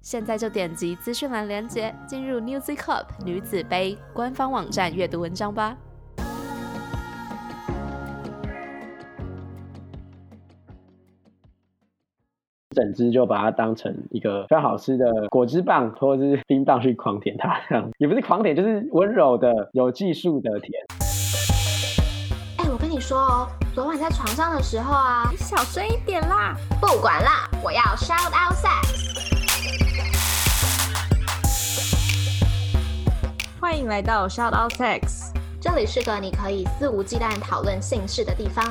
现在就点击资讯栏链接，进入 Newzy Cup 女子杯官方网站阅读文章吧。整只就把它当成一个非常好吃的果汁棒或者是冰棒去狂舔它，这样也不是狂舔，就是温柔的、有技术的舔。哎，我跟你说哦，昨晚在床上的时候啊，你小声一点啦！不管啦，我要 shout out 欢迎来到 Shout Out Sex，这里是个你可以肆无忌惮讨论性事的地方。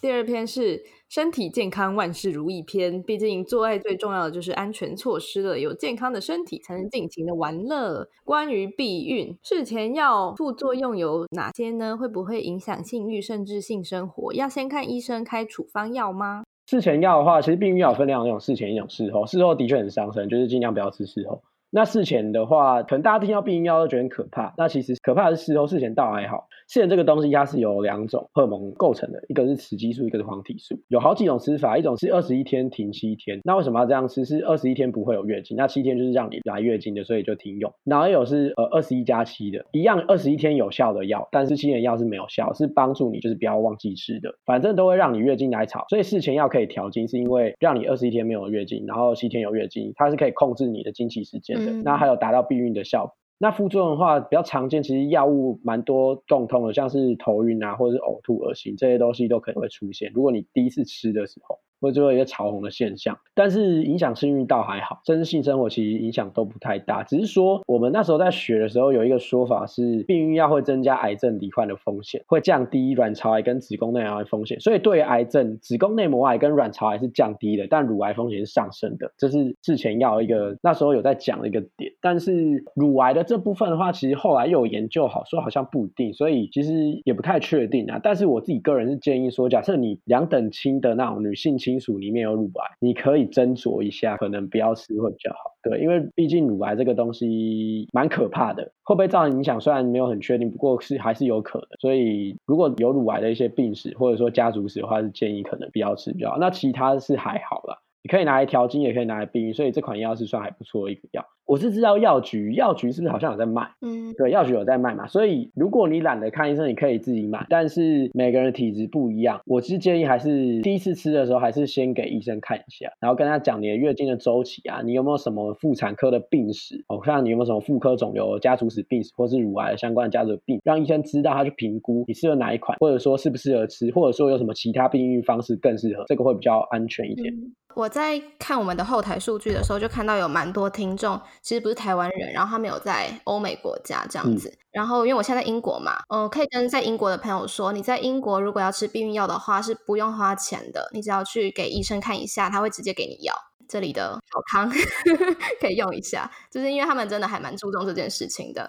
第二篇是身体健康万事如意篇，毕竟做爱最重要的就是安全措施了，有健康的身体才能尽情的玩乐。关于避孕，事前药副作用有哪些呢？会不会影响性欲甚至性生活？要先看医生开处方药吗？事前药的话，其实避孕药分两种，事前一种事后。事后的确很伤身，就是尽量不要吃事后。那事前的话，可能大家听到避孕药都觉得很可怕。那其实可怕的是事后，事前倒还好。事前这个东西它是由两种荷尔蒙构成的，一个是雌激素，一个是黄体素。有好几种吃法，一种是二十一天停七天。那为什么要这样吃？是二十一天不会有月经，那七天就是让你来月经的，所以就停用。然后有是呃二十一加七的，一样二十一天有效的药，但是七天药是没有效，是帮助你就是不要忘记吃的，反正都会让你月经来潮。所以事前药可以调经，是因为让你二十一天没有月经，然后七天有月经，它是可以控制你的经期时间的。那还有达到。避孕的效果，那副作用的话比较常见，其实药物蛮多共通的，像是头晕啊，或者是呕吐、恶心这些东西都可能会出现。如果你第一次吃的时候。会最后一个潮红的现象，但是影响性运倒还好，真性生活其实影响都不太大。只是说我们那时候在学的时候，有一个说法是，避孕药会增加癌症罹患的风险，会降低卵巢癌跟子宫内癌的风险。所以对于癌症、子宫内膜癌跟卵巢癌是降低的，但乳癌风险是上升的。这是事前药一个那时候有在讲的一个点。但是乳癌的这部分的话，其实后来又有研究好说好像不一定，所以其实也不太确定啊。但是我自己个人是建议说，假设你两等亲的那种女性亲。金属里面有乳癌，你可以斟酌一下，可能不要吃会比较好。对，因为毕竟乳癌这个东西蛮可怕的，会不会造成影响，虽然没有很确定，不过是还是有可能。所以如果有乳癌的一些病史或者说家族史的话，是建议可能不要吃比较好。那其他是还好啦，你可以拿来调经，也可以拿来避孕，所以这款药是算还不错的一个药。我是知道药局，药局是不是好像有在卖？嗯，对，药局有在卖嘛。所以如果你懒得看医生，你可以自己买。但是每个人体质不一样，我是建议还是第一次吃的时候，还是先给医生看一下，然后跟他讲你的月经的周期啊，你有没有什么妇产科的病史？哦，看你有没有什么妇科肿瘤、家族史病史，或是乳癌相关的家族病，让医生知道他去评估你适合哪一款，或者说适不适合吃，或者说有什么其他避孕方式更适合，这个会比较安全一点。我在看我们的后台数据的时候，就看到有蛮多听众其实不是台湾人，然后他们有在欧美国家这样子。然后因为我现在在英国嘛，嗯，可以跟在英国的朋友说，你在英国如果要吃避孕药的话是不用花钱的，你只要去给医生看一下，他会直接给你药。这里的好康 可以用一下，就是因为他们真的还蛮注重这件事情的。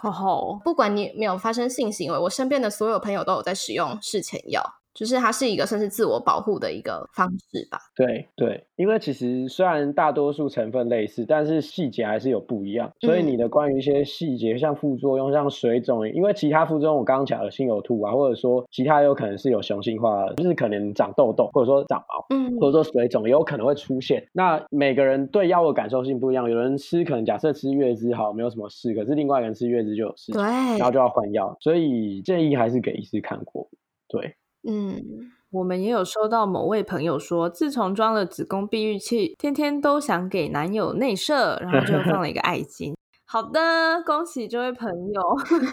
不管你没有发生性行为，我身边的所有朋友都有在使用事前药。就是它是一个算是自我保护的一个方式吧。对对，因为其实虽然大多数成分类似，但是细节还是有不一样。所以你的关于一些细节，像副作用，像水肿，因为其他副作用我刚刚讲的心有吐啊，或者说其他有可能是有雄性化，就是可能长痘痘，或者说长毛，嗯，或者说水肿也有可能会出现。那每个人对药物感受性不一样，有人吃可能假设吃月子好没有什么事，可是另外一个人吃月子就有事，对，然后就要换药。所以建议还是给医师看过，对。嗯，我们也有收到某位朋友说，自从装了子宫避孕器，天天都想给男友内射，然后就放了一个爱心。好的，恭喜这位朋友。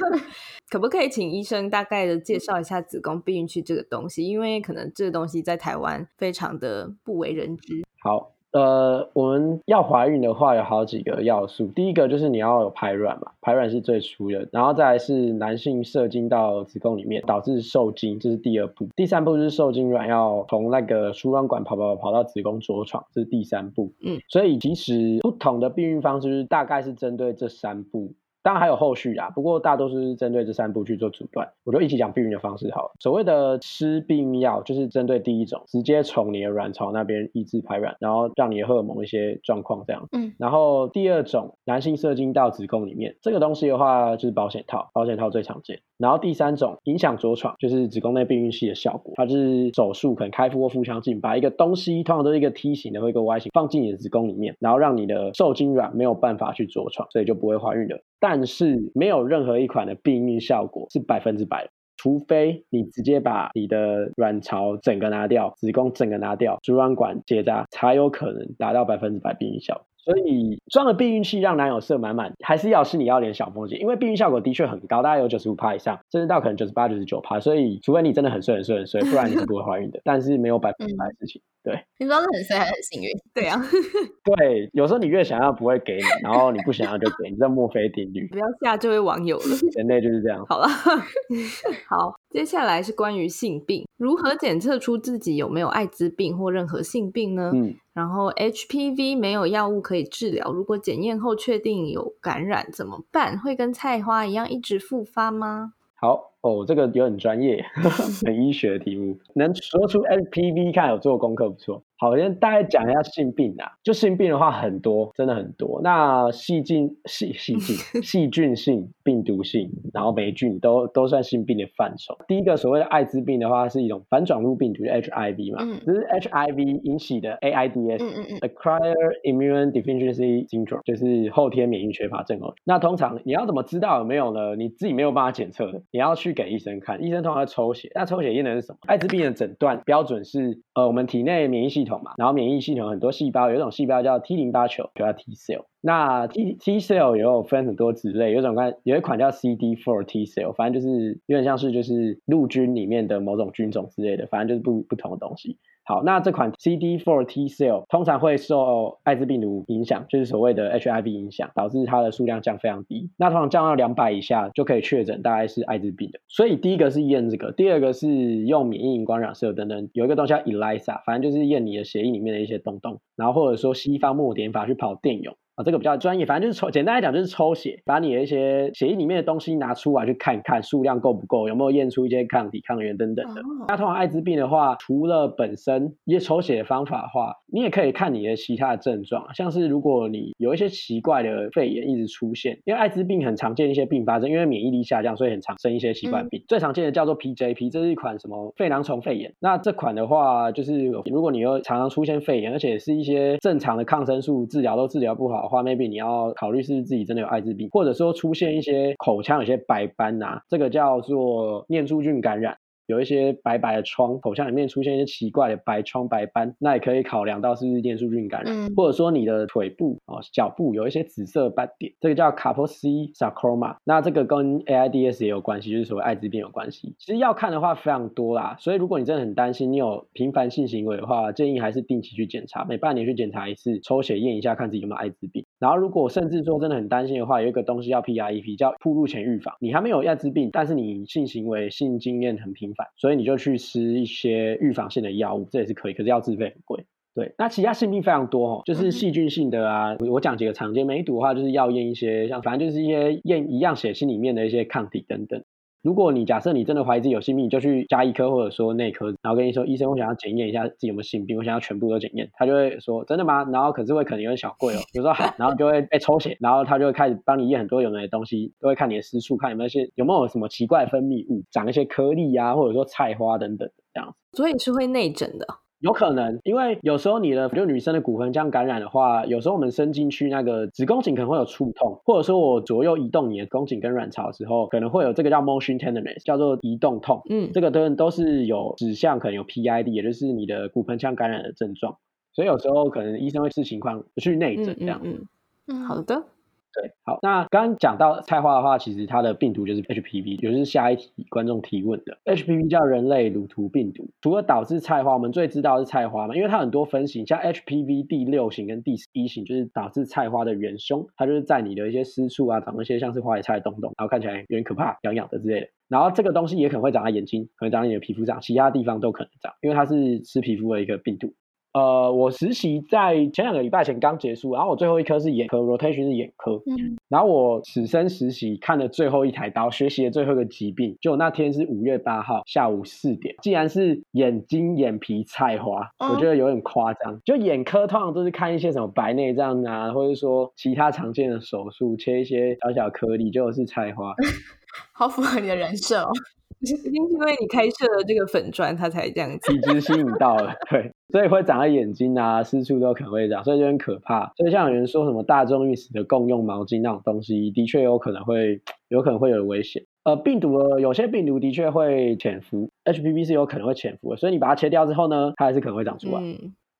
可不可以请医生大概的介绍一下子宫避孕器这个东西？因为可能这个东西在台湾非常的不为人知。好。呃，我们要怀孕的话，有好几个要素。第一个就是你要有排卵嘛，排卵是最初的，然后再来是男性射精到子宫里面，导致受精，这是第二步。第三步就是受精卵要从那个输卵管跑跑跑到子宫着床，这是第三步。嗯，所以其实不同的避孕方式，大概是针对这三步。当然还有后续啊，不过大多数是针对这三步去做阻断。我就一起讲避孕的方式好了。所谓的吃避孕药，就是针对第一种，直接从你的卵巢那边抑制排卵，然后让你的荷尔蒙一些状况这样。嗯，然后第二种，男性射精到子宫里面，这个东西的话就是保险套，保险套最常见。然后第三种影响着床，就是子宫内避孕器的效果，它就是手术可能开腹或腹腔镜，把一个东西通常都是一个梯形的或一个 Y 型放进你的子宫里面，然后让你的受精卵没有办法去着床，所以就不会怀孕的。但是没有任何一款的避孕效果是百分之百的，除非你直接把你的卵巢整个拿掉，子宫整个拿掉，输卵管结扎，才有可能达到百分之百避孕效果。所以装了避孕器让男友射满满，还是要是你要点小风险，因为避孕效果的确很高，大概有九十五趴以上，甚至到可能九十八、九十九趴。所以除非你真的很睡、很睡、很睡，不然你是不会怀孕的。但是没有百分之百的事情，对。你不知道是很衰还是很幸运？对啊，对，有时候你越想要不会给你，然后你不想要就给你，这墨菲定律，不要吓这位网友了。人类就是这样。好了，好，接下来是关于性病，如何检测出自己有没有艾滋病或任何性病呢？嗯，然后 HPV 没有药物可以治疗，如果检验后确定有感染怎么办？会跟菜花一样一直复发吗？好哦，这个有很专业，很医学的题目，能说出 HPV，看有做功课不错。好，先大概讲一下性病啊。就性病的话，很多，真的很多。那细菌、细细菌、细菌性、病毒性，然后霉菌都都算性病的范畴。第一个所谓的艾滋病的话，是一种反转录病毒 HIV 嘛，嗯这是 HIV 引起的 AIDS。嗯嗯嗯 Acquired Immune Deficiency Syndrome 就是后天免疫缺乏症候群。那通常你要怎么知道有没有呢？你自己没有办法检测的，你要去去给医生看，医生通常抽血。那抽血验的是什么？艾滋病的诊断标准是，呃，我们体内免疫系统嘛，然后免疫系统很多细胞，有一种细胞叫 T 淋巴球，就叫 T cell。那 T T cell 也有分很多子类，有种看有一款叫 CD4 T cell，反正就是有点像是就是陆军里面的某种军种之类的，反正就是不不同的东西。好，那这款 C D four T cell 通常会受艾滋病毒影响，就是所谓的 HIV 影响，导致它的数量降非常低。那通常降到两百以下就可以确诊大概是艾滋病的。所以第一个是验这个，第二个是用免疫荧光染色等等，有一个东西叫 ELISA，反正就是验你的血液里面的一些东东，然后或者说西方墨点法去跑电泳。啊，这个比较专业，反正就是抽，简单来讲就是抽血，把你的一些血液里面的东西拿出来去看看数量够不够，有没有验出一些抗体、抗原等等的。哦那通常艾滋病的话，除了本身一些抽血的方法的话，你也可以看你的其他的症状，像是如果你有一些奇怪的肺炎一直出现，因为艾滋病很常见一些并发症，因为免疫力下降，所以很常生一些奇怪病。最常见的叫做 PJP，这是一款什么肺囊虫肺炎。那这款的话，就是如果你又常常出现肺炎，而且是一些正常的抗生素治疗都治疗不好的话，maybe 你要考虑是不是自己真的有艾滋病，或者说出现一些口腔有些白斑呐、这个叫做念珠菌感染。有一些白白的疮，口腔里面出现一些奇怪的白疮白斑，那也可以考量到是不是念珠菌感染，嗯或者说你的腿部哦脚部有一些紫色斑点，这个叫 Kaposi sarcoma，那这个跟 AIDS 也有关系，就是所谓艾滋病有关系。其实要看的话非常多啦，所以如果你真的很担心你有频繁性行为的话，建议还是定期去检查，每半年去检查一次，抽血验一下看自己有没有艾滋病。然后如果甚至说真的很担心的话，有一个东西叫 PREP，叫铺路前预防。你还没有艾滋病，但是你性行为、性经验很频繁，所以你就去吃一些预防性的药物，这也是可以，可是要自费很贵。对，那其他性病非常多哦，就是细菌性的啊，我我讲几个常见，梅毒的话就是要验一些，像反正就是一些验一样血清里面的一些抗体等等。如果你假设你真的怀疑自己有性病，你就去加医科或者说内科，然后跟你说医生，我想要检验一下自己有没有性病，我想要全部都检验，他就会说真的吗？然后可是会可能有点小贵哦，比如说好，然后就会被抽血，然后他就会开始帮你验很多有的没有东西，都会看你的私处，看有没有一些有没有什么奇怪分泌物，长一些颗粒啊，或者说菜花等等这样子。所以是会内诊的。有可能，因为有时候你的就女生的骨盆腔感染的话，有时候我们伸进去那个子宫颈可能会有触痛，或者说我左右移动你的宫颈跟卵巢的时候，可能会有这个叫 motion tenderness，叫做移动痛。嗯，这个都都是有指向可能有 PID，也就是你的骨盆腔感染的症状。所以有时候可能医生会视情况去内诊这样。嗯嗯嗯好的。对，好，那刚刚讲到菜花的话，其实它的病毒就是 HPV，也就是下一题观众提问的 HPV 叫人类乳突病毒。除了导致菜花，我们最知道是菜花嘛，因为它很多分型，像 HPV 第六型跟第十一型，就是导致菜花的元凶，它就是在你的一些私处啊，长一些像是花野菜的洞洞，然后看起来有点可怕、痒痒的之类的。然后这个东西也可能会长在眼睛，可能长在你的皮肤上，其他地方都可能长，因为它是吃皮肤的一个病毒。呃，我实习在前两个礼拜前刚结束，然后我最后一科是眼科，rotation 是眼科。嗯，然后我此生实习看的最后一台刀，学习的最后一个疾病，就那天是五月八号下午四点，竟然是眼睛眼皮菜花，我觉得有点夸张。就眼科通常都是看一些什么白内障啊，或者说其他常见的手术，切一些小小颗粒，就是菜花，好符合你的人设哦。一定是因为你开设了这个粉砖，它才这样子。体质吸引到了，对，所以会长在眼睛啊、四处都可能会长，所以就很可怕。所以像有人说什么大众浴室的共用毛巾那种东西，的确有可能会有可能会有危险。呃，病毒有些病毒的确会潜伏，HPV 是有可能会潜伏的，所以你把它切掉之后呢，它还是可能会长出来。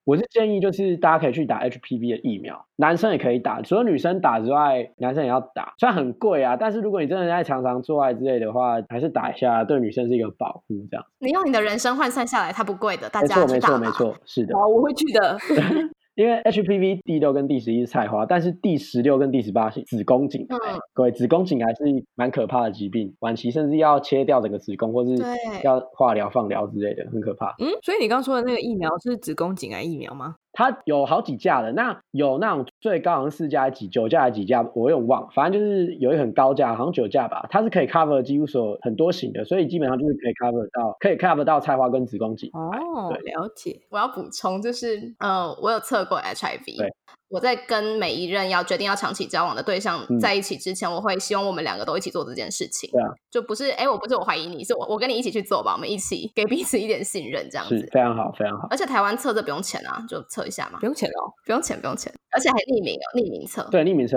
我是建议，就是大家可以去打 HPV 的疫苗，男生也可以打，除了女生打之外，男生也要打。虽然很贵啊，但是如果你真的在常常做爱之类的话，还是打一下，对女生是一个保护。这样，你用你的人生换算下来，它不贵的，大家没错没错没错，是的。好，我会去的。因为 HPV 第六跟第十一是菜花，但是第十六跟第十八是子宫颈癌。各位，子宫颈癌是蛮可怕的疾病，晚期甚至要切掉整个子宫，或是要化疗、放疗之类的，很可怕。嗯，所以你刚说的那个疫苗是子宫颈癌疫苗吗？它有好几架的，那有那种最高好像四架几九架还几架，我有点忘，反正就是有一很高价，好像九架吧。它是可以 cover 几乎所有很多型的，所以基本上就是可以 cover 到，可以 cover 到菜花跟子宫颈。哦，了解。我要补充就是，呃，我有测过 HIV。对。我在跟每一任要决定要长期交往的对象在一起之前，我会希望我们两个都一起做这件事情。对啊，就不是哎，我不是我怀疑你，是我我跟你一起去做吧，我们一起给彼此一点信任，这样子非常好，非常好。而且台湾测这不用钱啊，就测一下嘛，不用钱哦，不用钱，不用钱，而且还匿名哦，匿名测。对，匿名测。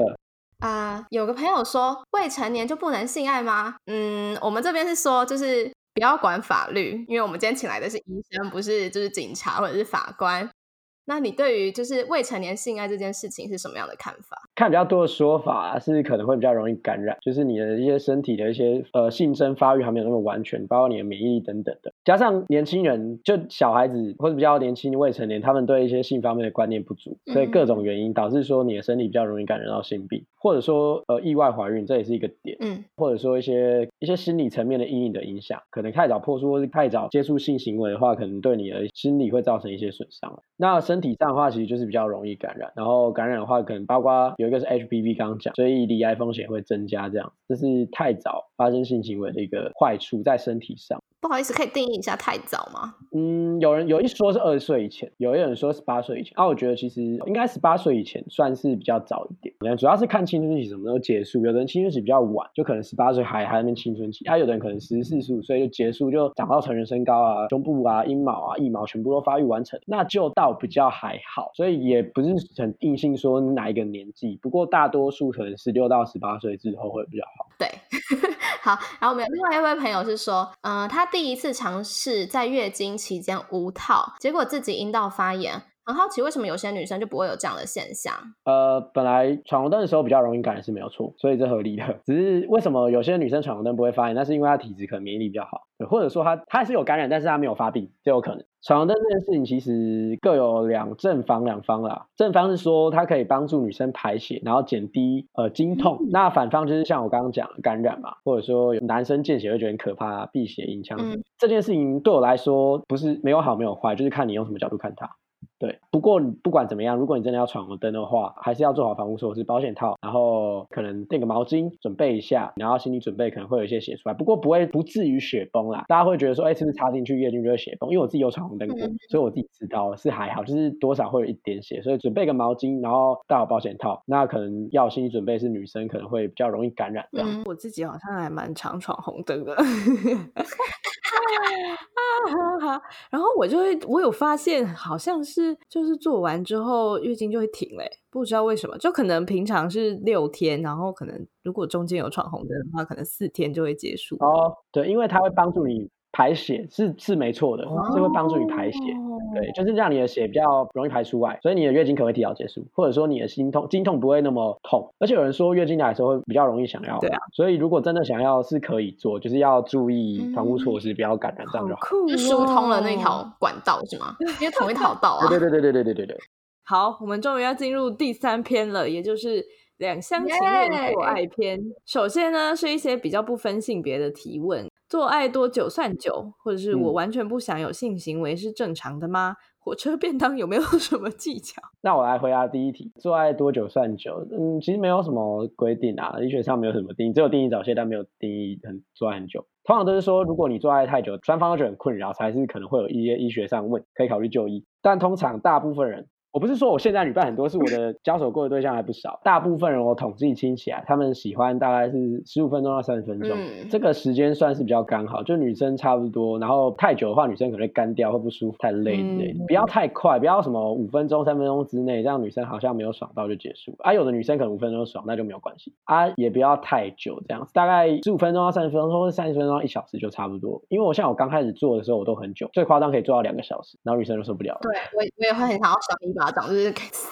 啊，有个朋友说未成年就不能性爱吗？嗯，我们这边是说就是不要管法律，因为我们今天请来的是医生，不是就是警察或者是法官。那你对于就是未成年性爱这件事情是什么样的看法？看比较多的说法是可能会比较容易感染，就是你的一些身体的一些呃性征发育还没有那么完全，包括你的免疫力等等的，加上年轻人就小孩子或者比较年轻未成年，他们对一些性方面的观念不足，所以各种原因导致说你的身体比较容易感染到性病，或者说呃意外怀孕，这也是一个点，嗯，或者说一些一些心理层面的阴影的影响，可能太早破处或是太早接触性行为的话，可能对你的心理会造成一些损伤。那身体上的话，其实就是比较容易感染，然后感染的话，可能包括有一个是 HPV，刚刚讲，所以离癌风险会增加，这样这是太早发生性行为的一个坏处在身体上。不好意思，可以定义一下太早吗？嗯，有人有一说是二十岁以前，有一人说十八岁以前。啊，我觉得其实应该十八岁以前算是比较早一点。主要是看青春期什么时候结束，有的人青春期比较晚，就可能十八岁还还在青春期；，啊，有的人可能十四、十五岁就结束，就长到成人身高啊，胸部啊、阴毛啊、腋毛全部都发育完成，那就倒比较还好。所以也不是很定性说哪一个年纪，不过大多数可能十六到十八岁之后会比较好。对。好，然后我们有另外一位朋友是说，嗯，他第一次尝试在月经期间无套，结果自己阴道发炎。很好奇为什么有些女生就不会有这样的现象？呃，本来闯红灯的时候比较容易感染是没有错，所以这合理的。只是为什么有些女生闯红灯不会发炎？那是因为她体质可能免疫力比较好，或者说他他是有感染，但是他没有发病，就有可能。闯红灯这件事情其实各有两正方两方啦。正方是说它可以帮助女生排血，然后减低呃经痛。那反方就是像我刚刚讲感染嘛，或者说男生见血会觉得很可怕，避血影响。这件事情对我来说不是没有好没有坏，就是看你用什么角度看它。对，不过不管怎么样，如果你真的要闯红灯的话，还是要做好防护措施，保险套，然后可能垫个毛巾，准备一下，然后心理准备可能会有一些血出来，不过不会不至于血崩啦。大家会觉得说，哎，是不是插进去月经就会血崩？因为我自己有闯红灯过，所以我自己知道是还好，就是多少会有一点血，所以准备个毛巾，然后戴好保险套。那可能要心理准备是女生可能会比较容易感染。嗯，我自己好像还蛮常闯红灯的。然后我就会，我有发现，好像是就是做完之后月经就会停嘞，不知道为什么，就可能平常是六天，然后可能如果中间有闯红灯的话，可能四天就会结束。哦，对，因为它会帮助你排血是是没错的，是会帮助你排血。对，就是让你的血比较容易排出来，所以你的月经可能会提早结束，或者说你的心痛经痛不会那么痛。而且有人说月经来的时候会比较容易想要，对啊。所以如果真的想要是可以做，就是要注意防护措施，不要感染这样就好。就疏通了那条管道是吗？因为同一条道啊。对对对对对对对对。好，我们终于要进入第三篇了，也就是两厢情愿做爱篇。首先呢，是一些比较不分性别的提问：做爱多久算久？或者是我完全不想有性行为是正常的吗？火车便当有没有 什么技巧？那我来回答第一题：做爱多久算久？嗯，其实没有什么规定啊，医学上没有什么定义，只有定义早泄，但没有定义很做爱很久。通常都是说，如果你做爱太久，双方都觉得很困扰，才是可能会有一些医学上问，可以考虑就医。但通常大部分人。我不是说我现在女伴很多，是我的 交手过的对象还不少。大部分人我统计清起来，他们喜欢大概是十五分钟到三十分钟，这个时间算是比较刚好。就女生差不多，然后太久的话，女生可能会干掉，会不舒服，太累之类的。不要太快，不要什么五分钟、三分钟之内，这样女生好像没有爽到就结束。啊，有的女生可能五分钟爽，那就没有关系。啊，也不要太久，这样子大概十五分钟到三十分钟，或者三十分钟到一小时就差不多。因为我像我刚开始做的时候，我都很久，最夸张可以做到两个小时，然后女生就受不了。对我我也会很想要爽一巴掌，就是。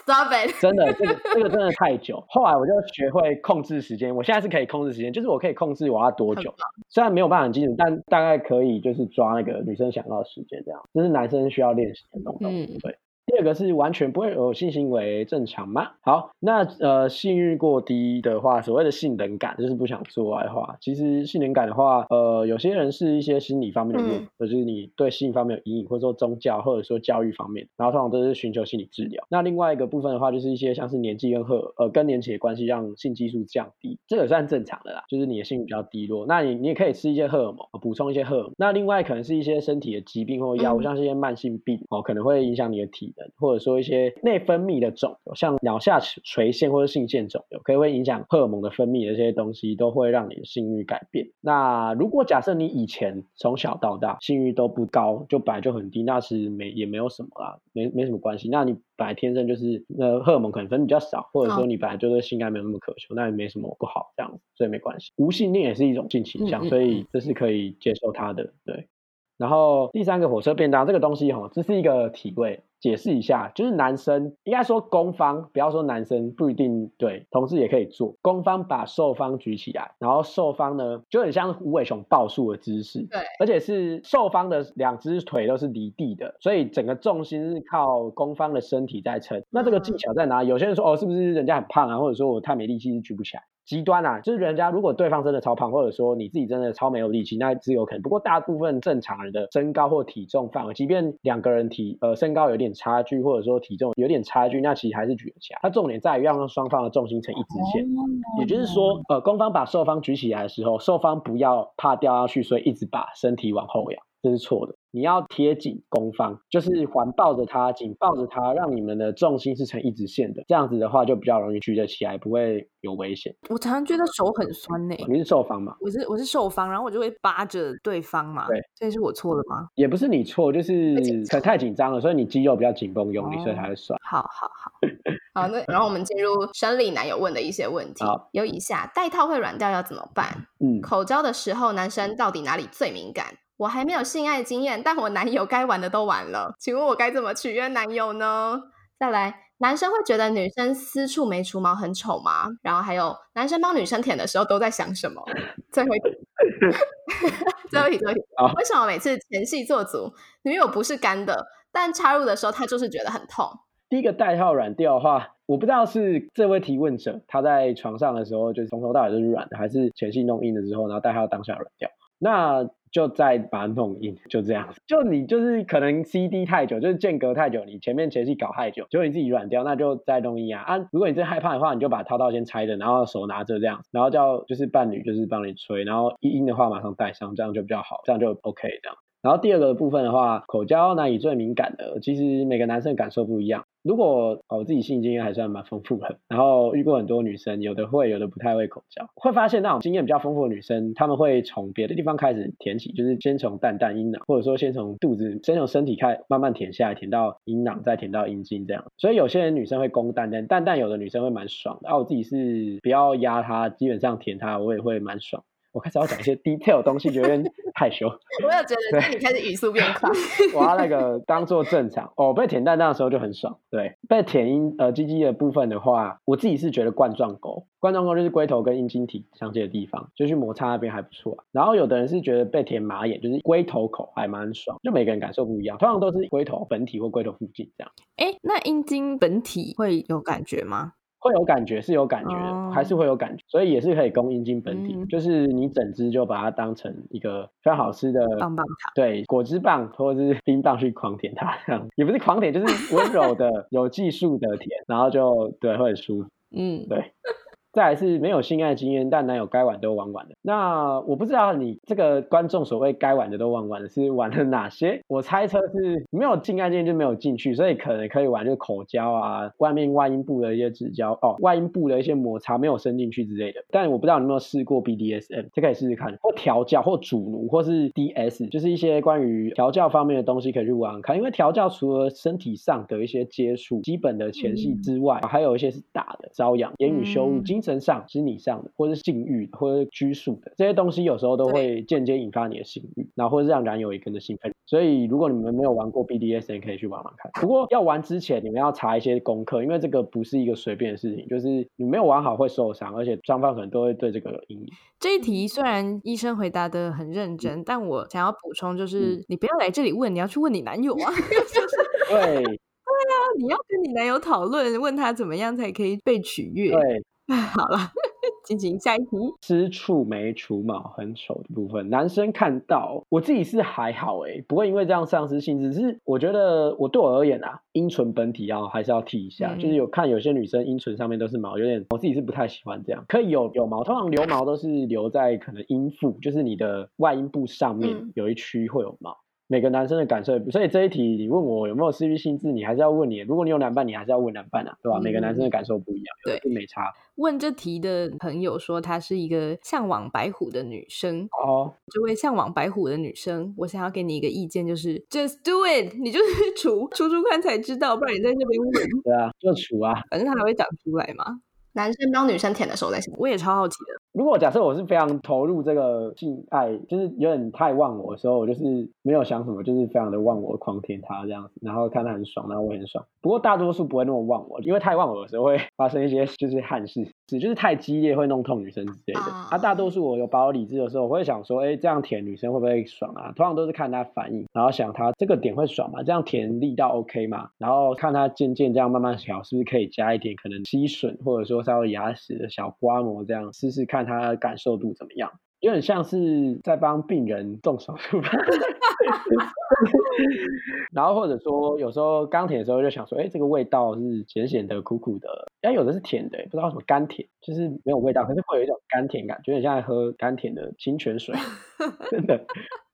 Stop it！真的，这个这个真的太久。后来我就学会控制时间，我现在是可以控制时间，就是我可以控制我要多久。虽然没有办法很精准，但大概可以就是抓那个女生想要的时间，这样。这是男生需要练习的东西，对。第二个是完全不会有性行为正常吗？好，那呃性欲过低的话，所谓的性冷感就是不想做爱的话，其实性冷感的话，呃有些人是一些心理方面的问题，或者是你对性方面有阴影，或者说宗教或者说教育方面，然后通常都是寻求心理治疗。那另外一个部分的话，就是一些像是年纪跟荷呃更年期的关系让性激素降低，这个算正常的啦，就是你的性欲比较低落。那你你也可以吃一些荷尔蒙补充一些荷尔蒙。那另外可能是一些身体的疾病或药物，像是一些慢性病哦，可能会影响你的体。或者说一些内分泌的肿瘤，像脑下垂腺或者性腺肿瘤，可以会影响荷尔蒙的分泌的这些东西，都会让你的性欲改变。那如果假设你以前从小到大性欲都不高，就本来就很低，那是没也没有什么啦，没没什么关系。那你本来天生就是那荷尔蒙可能分比较少，或者说你本来就对性爱没有那么渴求，那也没什么不好这样子，所以没关系。无性恋也是一种性倾向，所以这是可以接受它的，对。然后第三个火车便当这个东西哈，这是一个体位，解释一下，就是男生应该说攻方，不要说男生不一定对，同志也可以做。攻方把受方举起来，然后受方呢就很像无尾熊抱树的姿势，对，而且是受方的两只腿都是离地的，所以整个重心是靠攻方的身体在撑。那这个技巧在哪？有些人说哦，是不是人家很胖啊，或者说我太没力气是举不起来？极端啊，就是人家如果对方真的超胖，或者说你自己真的超没有力气，那是有可能。不过大部分正常人的身高或体重范围，即便两个人体呃身高有点差距，或者说体重有点差距，那其实还是举得起来。它重点在于让双方的重心成一直线，也就是说，呃，攻方把受方举起来的时候，受方不要怕掉下去，所以一直把身体往后仰，这是错的。你要贴紧攻方，就是环抱着它，紧抱着它，让你们的重心是成一直线的。这样子的话，就比较容易举得起来，不会有危险。我常常觉得手很酸呢。你是受方吗？我是我是受方，然后我就会扒着对方嘛。对，这是我错了吗？也不是你错，就是可太紧张了，所以你肌肉比较紧绷用力，所以才会酸。好好好，好，那然后我们进入生理男友问的一些问题。有以下：戴套会软掉要怎么办？嗯，口交的时候男生到底哪里最敏感？我还没有性爱经验，但我男友该玩的都玩了，请问我该怎么取悦男友呢？再来，男生会觉得女生私处没除毛很丑吗？然后还有，男生帮女生舔的时候都在想什么？最后一题，最后一题，最后一题，为什么每次前戏做足，女友不是干的，但插入的时候她就是觉得很痛？第一个代号软掉的话，我不知道是这位提问者他在床上的时候就是从头到尾都是软的，还是前戏弄硬了之后，然后代号当下软掉？那就再把它弄硬，就这样。就你就是可能 CD 太久，就是间隔太久，你前面前期搞太久，结果你自己软掉，那就再弄硬啊。啊，如果你真害怕的话，你就把套套先拆着，然后手拿着这样，然后叫就是伴侣就是帮你吹，然后一硬的话马上戴上，这样就比较好，这样就 OK 这样。然后第二个部分的话，口交哪里最敏感的？其实每个男生感受不一样。如果我自己性经验还算蛮丰富的，然后遇过很多女生，有的会，有的不太会口交，会发现那种经验比较丰富的女生，她们会从别的地方开始舔起，就是先从蛋蛋阴囊，或者说先从肚子，先从身体开慢慢舔下来，舔到阴囊，再舔到阴茎这样。所以有些人女生会攻蛋蛋，蛋蛋有的女生会蛮爽的。啊，我自己是不要压她，基本上舔她我也会蛮爽。我开始要讲一些 detail 的东西，觉得有点害羞。我有觉得，就是你开始语速变快。我要那个当做正常哦。被舔蛋蛋的时候就很爽，对。被舔阴呃鸡鸡的部分的话，我自己是觉得冠状沟，冠状沟就是龟头跟阴茎体相接的地方，就去摩擦那边还不错。然后有的人是觉得被舔马眼，就是龟头口还蛮爽，就每个人感受不一样。通常都是龟头本体或龟头附近这样。哎，那阴茎本体会有感觉吗？会有感觉，是有感觉的，还是会有感觉，所以也是可以供阴茎本体，就是你整只就把它当成一个非常好吃的棒棒糖，对，果汁棒或者是冰棒去狂舔它，这样也不是狂舔，就是温柔的、有技术的舔，然后就对会很舒服，嗯，对。再来是没有性爱经验，但男友该玩都玩完的。那我不知道你这个观众所谓该玩的都玩完的是玩了哪些？我猜测是没有性爱经验就没有进去，所以可能可以玩就口交啊，外面外阴部的一些指交哦，外阴部的一些摩擦没有伸进去之类的。但我不知道你有没有试过 BDSM，这可以试试看，或调教，或主奴，或是 DS，就是一些关于调教方面的东西可以去玩看。因为调教除了身体上的一些接触、基本的前戏之外，还有一些是打的、招痒、言语羞辱、精神。上、心理上的，或者是性欲，或者拘束的这些东西，有时候都会间接引发你的性欲，然后或者让男友也跟着兴奋。所以，如果你们没有玩过 BDSM，可以去玩玩看。不过要玩之前，你们要查一些功课，因为这个不是一个随便的事情，就是你没有玩好会受伤，而且双方可能都会对这个有阴影。这一题虽然医生回答的很认真，但我想要补充就是，你不要来这里问，你要去问你男友啊。对，对啊，你要跟你男友讨论，问他怎么样才可以被取悦。对。好了，进行下一题。吃触没除毛很丑的部分，男生看到我自己是还好哎，不会因为这样丧失兴致。是我觉得我对我而言啊，阴唇本体要还是要剃一下。就是有看有些女生阴唇上面都是毛，有点我自己是不太喜欢这样。可以有有毛，通常留毛都是留在可能阴部，就是你的外阴部上面有一区会有毛。每个男生的感受，所以这一题你问我有没有失去心智，你还是要问你。如果你有男伴，你还是要问男伴啊，对吧？每个男生的感受不一样，对，没差。问这题的朋友说，她是一个向往白虎的女生。哦，这位向往白虎的女生，我想要给你一个意见，就是 just do it，你就是除除除看才知道，不然你在这边问。对啊，就除啊，反正它还会长出来嘛。男生帮女生舔的时候在想，我也超好奇的。如果假设我是非常投入这个性爱，就是有点太忘我的时候，我就是没有想什么，就是非常的忘我，狂舔他这样子，然后看他很爽，然后我很爽。不过大多数不会那么忘我，因为太忘我的时候会发生一些就是憾事，只就是太激烈会弄痛女生之类的。啊，大多数我有保有理智的时候，我会想说，哎，这样舔女生会不会爽啊？通常都是看她反应，然后想她这个点会爽吗？这样舔力道 OK 吗？然后看她渐渐这样慢慢调，是不是可以加一点可能吸吮，或者说稍微牙齿的小刮磨，这样试试看。他感受度怎么样？有点像是在帮病人动手术吧。然后或者说有时候刚舔的时候就想说，哎，这个味道是咸咸的、苦苦的。哎，有的是甜的，不知道什么甘甜，就是没有味道，可是会有一种甘甜感，觉得像在喝甘甜的清泉水。真的，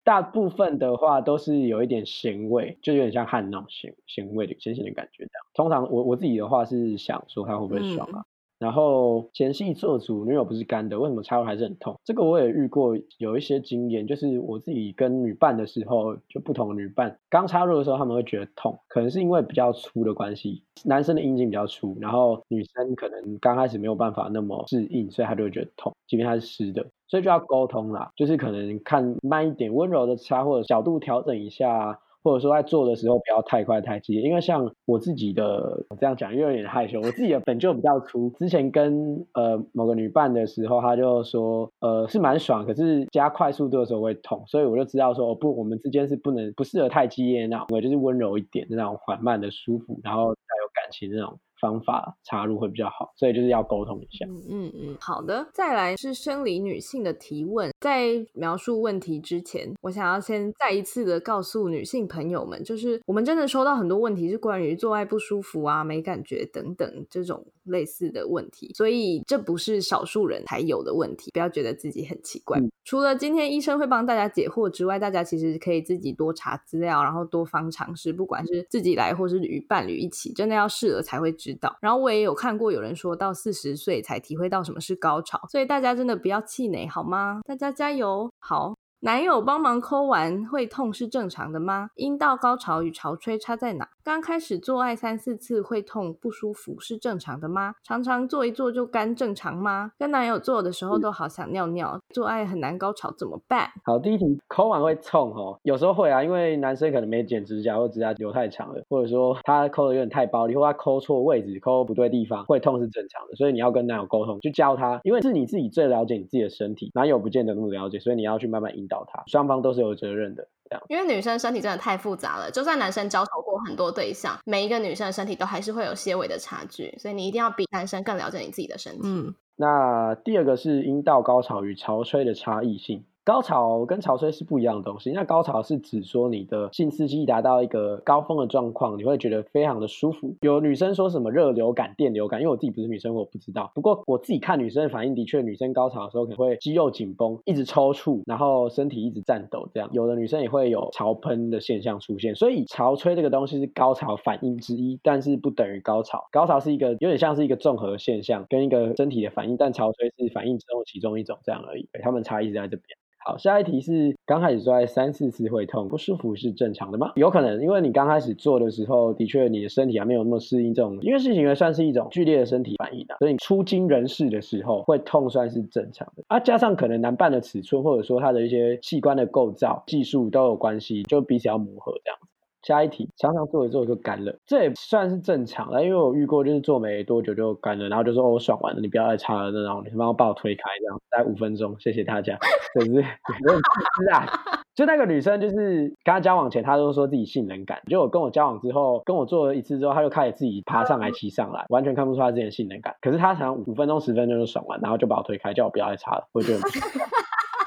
大部分的话都是有一点咸味，就有点像汗那种咸咸味的咸咸的感觉这样。通常我我自己的话是想说，它会不会爽啊？然后前戏做足，女友不是干的，为什么插入还是很痛？这个我也遇过，有一些经验，就是我自己跟女伴的时候，就不同的女伴刚插入的时候，他们会觉得痛，可能是因为比较粗的关系，男生的阴茎比较粗，然后女生可能刚开始没有办法那么适应，所以她就会觉得痛，即便它是湿的，所以就要沟通啦，就是可能看慢一点，温柔的插或者角度调整一下。或者说在做的时候不要太快太激烈，因为像我自己的这样讲又有点害羞，我自己的本就比较粗。之前跟呃某个女伴的时候，她就说呃是蛮爽，可是加快速度的时候会痛，所以我就知道说哦不，我们之间是不能不适合太激烈那种，我就是温柔一点那种缓慢的舒服，然后带有感情那种。方法插入会比较好，所以就是要沟通一下。嗯嗯嗯，好的。再来是生理女性的提问，在描述问题之前，我想要先再一次的告诉女性朋友们，就是我们真的收到很多问题是关于做爱不舒服啊、没感觉等等这种类似的问题，所以这不是少数人才有的问题，不要觉得自己很奇怪。除了今天医生会帮大家解惑之外，大家其实可以自己多查资料，然后多方尝试，不管是自己来或是与伴侣一起，真的要试了才会知道。然后我也有看过有人说到四十岁才体会到什么是高潮，所以大家真的不要气馁好吗？大家加油！好。男友帮忙抠完会痛是正常的吗？阴道高潮与潮吹差在哪？刚开始做爱三四次会痛不舒服是正常的吗？常常做一做就干正常吗？跟男友做的时候都好想尿尿，做爱很难高潮怎么办？好，第一题，抠完会痛哦，有时候会啊，因为男生可能没剪指甲，或指甲留太长了，或者说他抠的有点太暴力，或他抠错位置、抠不对地方，会痛是正常的。所以你要跟男友沟通，去教他，因为是你自己最了解你自己的身体，男友不见得那么了解，所以你要去慢慢引导。他双方都是有责任的，这样。因为女生身体真的太复杂了，就算男生交手过很多对象，每一个女生的身体都还是会有些微的差距，所以你一定要比男生更了解你自己的身体。嗯，那第二个是阴道高潮与潮吹的差异性。高潮跟潮吹是不一样的东西。那高潮是指说你的性刺激达到一个高峰的状况，你会觉得非常的舒服。有女生说什么热流感、电流感，因为我自己不是女生，我不知道。不过我自己看女生的反应，的确女生高潮的时候可能会肌肉紧绷，一直抽搐，然后身体一直颤抖，这样。有的女生也会有潮喷的现象出现。所以潮吹这个东西是高潮反应之一，但是不等于高潮。高潮是一个有点像是一个综合现象，跟一个身体的反应，但潮吹是反应之中其中一种这样而已。他们差异在这边。好，下一题是刚开始摔三四次会痛不舒服是正常的吗？有可能，因为你刚开始做的时候，的确你的身体还没有那么适应这种，因为事情算是一种剧烈的身体反应的，所以你出惊人事的时候会痛算是正常的。啊，加上可能难办的尺寸或者说它的一些器官的构造技术都有关系，就彼此要磨合这样子。下一题，常常做一做就干了，这也算是正常的，因为我遇过就是做没多久就干了，然后就说哦我爽完了，你不要再插了，然后你帮我把我推开，这样待五分钟，谢谢大家。可是有点自私啊，就那个女生就是跟他交往前，她都说自己性冷感，就我跟我交往之后，跟我做了一次之后，她就开始自己爬上来骑上来，完全看不出她之前性冷感。可是她常五分钟十分钟就爽完，然后就把我推开，叫我不要再插了，我觉得。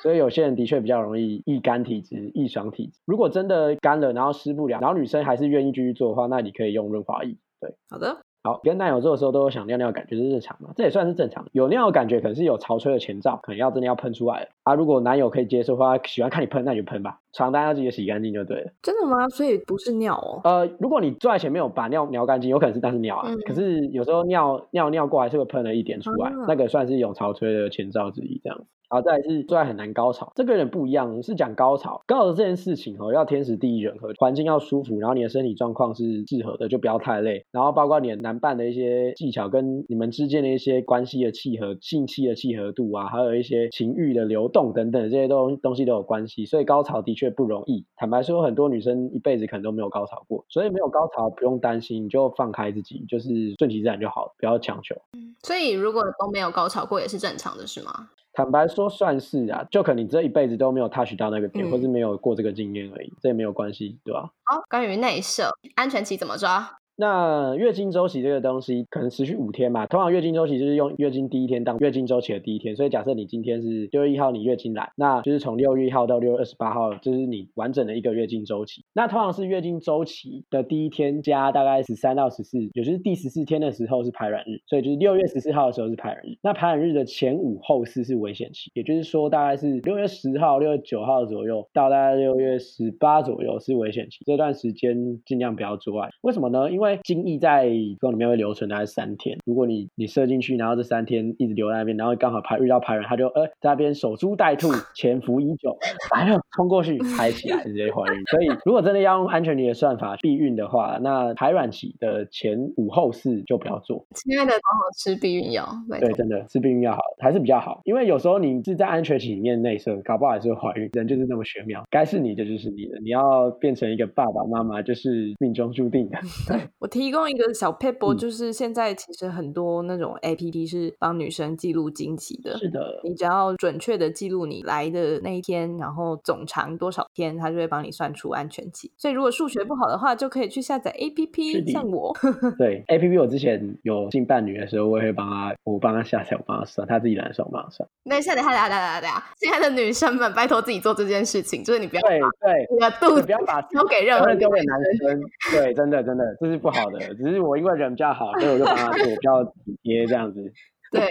所以有些人的确比较容易易干体质、易爽体质。如果真的干了，然后湿不了，然后女生还是愿意继续做的话，那你可以用润滑液。对，好的。好，跟男友做的时候都有想尿尿感觉是正常嘛？这也算是正常。有尿的感觉可能是有潮吹的前兆，可能要真的要喷出来了啊。如果男友可以接受的话，喜欢看你喷，那你就喷吧。床单要记得洗干净就对了。真的吗？所以不是尿哦。呃，如果你坐在前面有把尿尿干净，有可能是但是尿啊。可是有时候尿尿尿过还是会喷了一点出来，那个算是一种潮吹的前兆之一，这样。好，再来是做爱很难高潮，这个有点不一样，是讲高潮。高潮这件事情哦，要天时地利人和，环境要舒服，然后你的身体状况是适合的，就不要太累。然后包括你的男伴的一些技巧，跟你们之间的一些关系的契合、性气的契合度啊，还有一些情欲的流动等等，这些东东西都有关系。所以高潮的确不容易。坦白说，很多女生一辈子可能都没有高潮过，所以没有高潮不用担心，你就放开自己，就是顺其自然就好了，不要强求。嗯，所以如果都没有高潮过也是正常的，是吗？坦白说，算是啊，就可能你这一辈子都没有 touch 到那个点，或是没有过这个经验而已，这也没有关系，对吧？好，关于内射安全期怎么抓？那月经周期这个东西可能持续五天嘛，通常月经周期就是用月经第一天当月经周期的第一天，所以假设你今天是六月一号你月经来，那就是从六月一号到六月二十八号，这是你完整的一个月经周期。那通常是月经周期的第一天加大概十三到十四，也就是第十四天的时候是排卵日，所以就是六月十四号的时候是排卵日。那排卵日的前五后四是危险期，也就是说大概是六月十号、六月九号左右到大概六月十八左右是危险期，这段时间尽量不要做爱。为什么呢？因为精液在宫里面会留存大概三天，如果你你射进去，然后这三天一直留在那边，然后刚好排遇到排卵，他就呃在那边守株待兔，潜伏已久，来了冲过去排起来直接怀孕。所以如果真的要用安全期的算法避孕的话，那排卵期的前五后四就不要做。亲爱的，好好吃避孕药。对，真的吃避孕药好还是比较好，因为有时候你是在安全期里面内射，搞不好还是会怀孕。人就是那么玄妙，该是你的就是你的，你要变成一个爸爸妈妈就是命中注定的。对 我提供。一个小 paper，就是现在其实很多那种 A P P 是帮女生记录经期的。是的，你只要准确的记录你来的那一天，然后总长多少天，它就会帮你算出安全期。所以如果数学不好的话，就可以去下载 A P P。像我，对 A P P，我之前有性伴侣的时候，我也会帮他，我帮他下载，我帮他算，他自己来算，我帮他算。没事，等下，等下，等下，等下，亲爱的女生们，拜托自己做这件事情，就是你不要对对，你的肚子不要把丢给任何人，丢给男生。对，真的真的，这是不好的。只是我因为人比较好，所以我就帮他做，比较体贴这样子。对，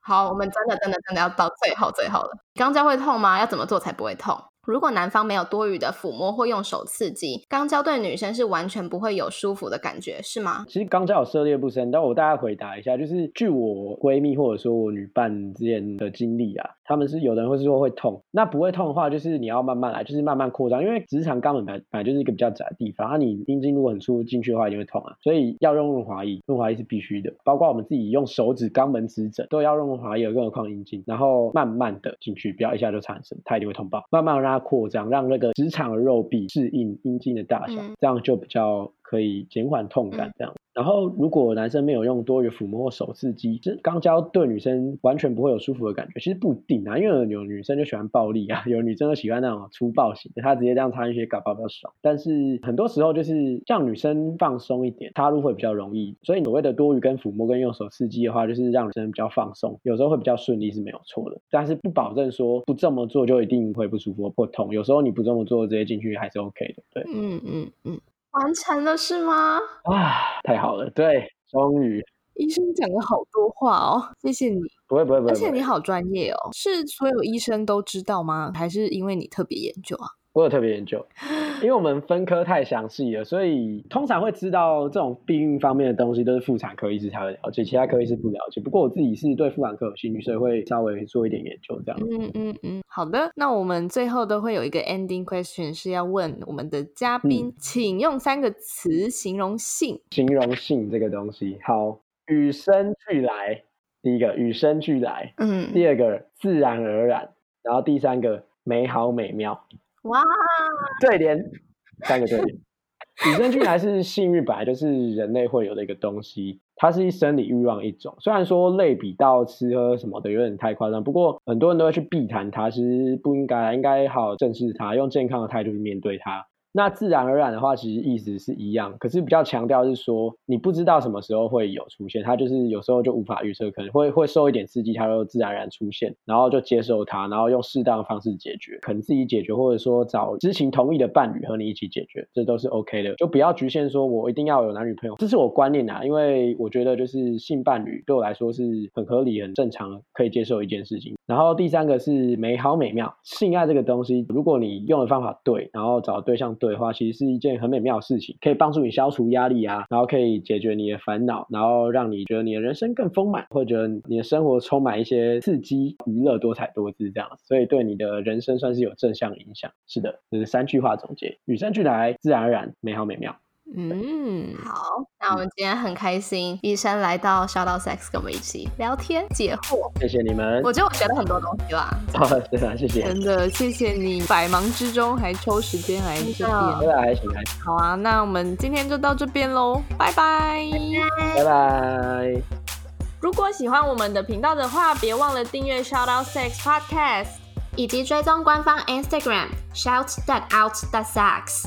好，我们真的真的真的要到最后最后了。肛交会痛吗？要怎么做才不会痛？如果男方没有多余的抚摸或用手刺激，肛交对女生是完全不会有舒服的感觉，是吗？其实肛交有涉猎不深，但我大概回答一下，就是据我闺蜜或者说我女伴之前的经历啊，他们是有的人会说会痛，那不会痛的话，就是你要慢慢来，就是慢慢扩张，因为直肠肛门本来本来就是一个比较窄的地方，那你阴茎如果很粗进去的话，一定会痛啊，所以要用润滑液，润滑液是必须的，包括我们自己用手指肛门指诊都要用润滑液，更何况阴茎，然后慢慢的进去，不要一下就产生，它一定会痛爆，慢慢让它扩张，让那个直肠的肉壁适应阴茎的大小，嗯。这样就比较可以减缓痛感这样。然后，如果男生没有用多余抚摸或手刺激，这肛交对女生完全不会有舒服的感觉。其实不一定啊，因为有女生就喜欢暴力啊，有女生就喜欢那种粗暴型的，她直接这样插进去搞爆比较爽。但是很多时候就是让女生放松一点，插入会比较容易。所以所谓的多余跟抚摸跟用手刺激的话，就是让女生比较放松，有时候会比较顺利是没有错的。但是不保证说不这么做就一定会不舒服或痛，有时候你不这么做直接进去还是 OK 的。对，嗯嗯嗯，完成了是吗？啊，太好了，对，终于医生讲了好多话哦，谢谢你，不会不会不会，而且你好专业哦，是所有医生都知道吗？还是因为你特别研究啊？我有特别研究，因为我们分科太详细了，所以通常会知道这种避孕方面的东西都是妇产科医师才会了解，其他科医师不了解。不过我自己是对妇产科有兴趣，所以会稍微做一点研究这样。嗯嗯嗯，好的。那我们最后都会有一个 ending question，是要问我们的嘉宾，请用三个词形容性。形容性这个东西，好，与生俱来，第一个与生俱来，嗯，第二个自然而然，然后第三个美好美妙。哇，对联，三个对联。与生俱来是性欲，本来就是人类会有的一个东西，它是一生理欲望一种。虽然说类比到吃喝什么的有点太夸张，不过很多人都会去避谈它，其实不应该，应该好好正视它，用健康的态度去面对它。那自然而然的话，其实意思是一样，可是比较强调是说，你不知道什么时候会有出现，它就是有时候就无法预测，可能会会受一点刺激，它就自然而然出现，然后就接受它，然后用适当的方式解决，可能自己解决，或者说找知情同意的伴侣和你一起解决，这都是 OK 的，就不要局限说我一定要有男女朋友，这是我观念啊，因为我觉得就是性伴侣对我来说是很合理、很正常、可以接受一件事情。然后第三个是美好美妙，性爱这个东西，如果你用的方法对，然后找对象对的话，其实是一件很美妙的事情，可以帮助你消除压力啊，然后可以解决你的烦恼，然后让你觉得你的人生更丰满，或者你的生活充满一些刺激、娱乐、多彩多姿这样，所以对你的人生算是有正向影响。是的，这是三句话总结：与生俱来，自然而然，美好美妙。嗯，好，那我们今天很开心，医生来到 Shout Out Sex 跟我们一起聊天解惑。谢谢你们。我觉得我学了很多东西啦，好，对啊，谢谢。真的谢谢你，百忙之中还抽时间来这拜边。拜，请来，好啊，那我们今天就到这边喽，拜拜。拜拜。如果喜欢我们的频道的话，别忘了订阅 Shout Out Sex Podcast。以及追踪官方 Instagram Shout That Out That Sex。